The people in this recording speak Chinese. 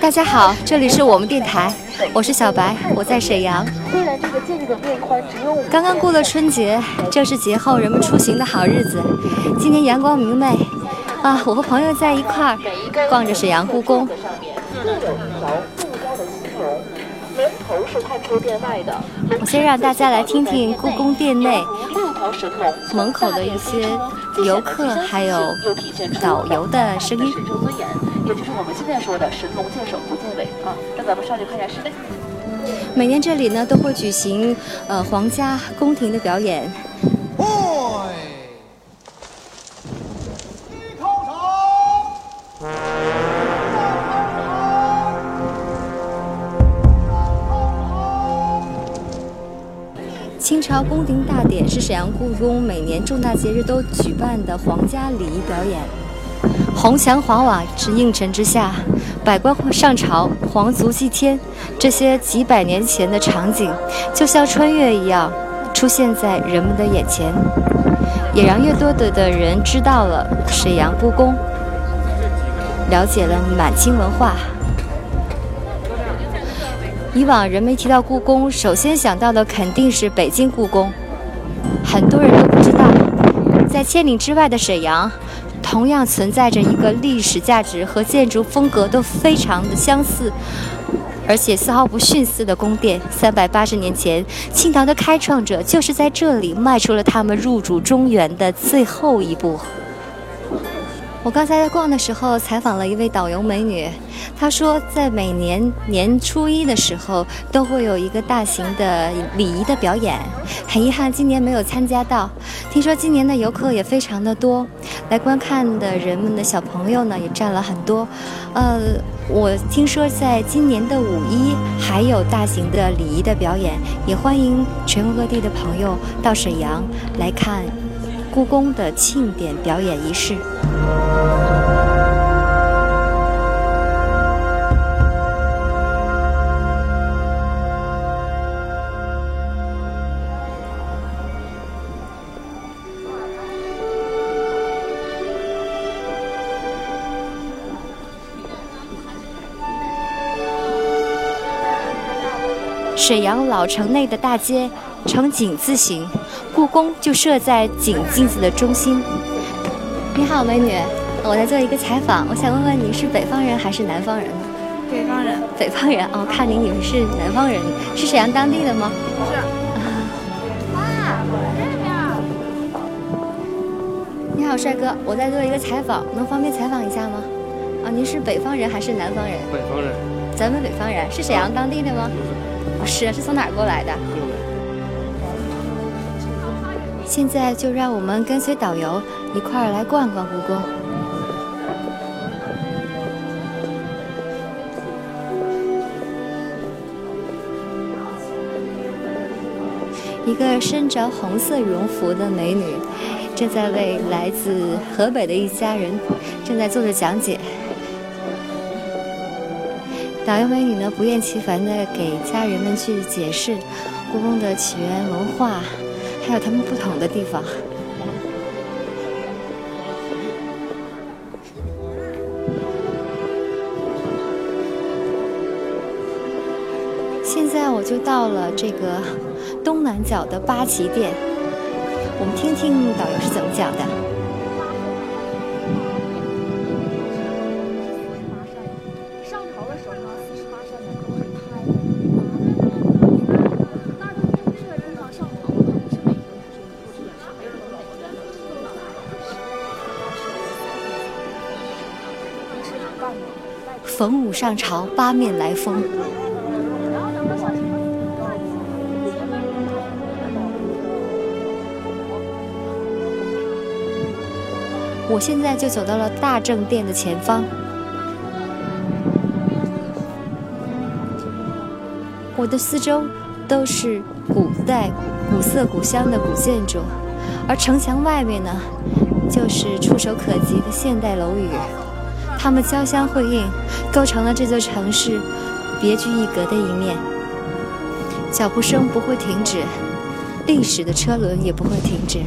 大家好，这里是我们电台，我是小白，我在沈阳。刚刚过了春节，正是节后人们出行的好日子。今天阳光明媚，啊，我和朋友在一块儿逛着沈阳故宫。我先让大家来听听故宫殿内门口的一些游客还有导游的声音。也就是我们现在说的“神龙见首不见尾”啊，那咱们上去看一下室内。每年这里呢都会举行呃皇家宫廷的表演。清朝宫廷大典是沈阳故宫每年重大节日都举办的皇家礼仪表演。红墙黄瓦之映衬之下，百官上朝，皇族祭天，这些几百年前的场景，就像穿越一样出现在人们的眼前，也让越多的的人知道了沈阳故宫，了解了满清文化。以往人们提到故宫，首先想到的肯定是北京故宫。很多人都不知道，在千里之外的沈阳，同样存在着一个历史价值和建筑风格都非常的相似，而且丝毫不逊色的宫殿。三百八十年前，清朝的开创者就是在这里迈出了他们入主中原的最后一步。我刚才在逛的时候，采访了一位导游美女，她说，在每年年初一的时候，都会有一个大型的礼仪的表演。很遗憾，今年没有参加到。听说今年的游客也非常的多，来观看的人们的小朋友呢，也占了很多。呃，我听说在今年的五一还有大型的礼仪的表演，也欢迎全国各地的朋友到沈阳来看故宫的庆典表演仪式。沈阳老城内的大街呈井字形，故宫就设在井镜子的中心。你好，美女，我在做一个采访，我想问问你是北方人还是南方人？北方人。北方人哦，看你你们是南方人，是沈阳当地的吗？不是。啊，这边。你好，帅哥，我在做一个采访，能方便采访一下吗？啊，您是北方人还是南方人？北方人。咱们北方人是沈阳当地的吗？不是。是，是从哪儿过来的？现在就让我们跟随导游一块儿来逛逛故宫。一个身着红色羽绒服的美女，正在为来自河北的一家人正在做着讲解。导游美女呢，不厌其烦地给家人们去解释故宫的起源文化。还有他们不同的地方。现在我就到了这个东南角的八旗殿，我们听听导游是怎么讲的。逢五上朝，八面来风。我现在就走到了大正殿的前方，我的四周都是古代古色古香的古建筑，而城墙外面呢，就是触手可及的现代楼宇。它们交相辉映，构成了这座城市别具一格的一面。脚步声不会停止，历史的车轮也不会停止。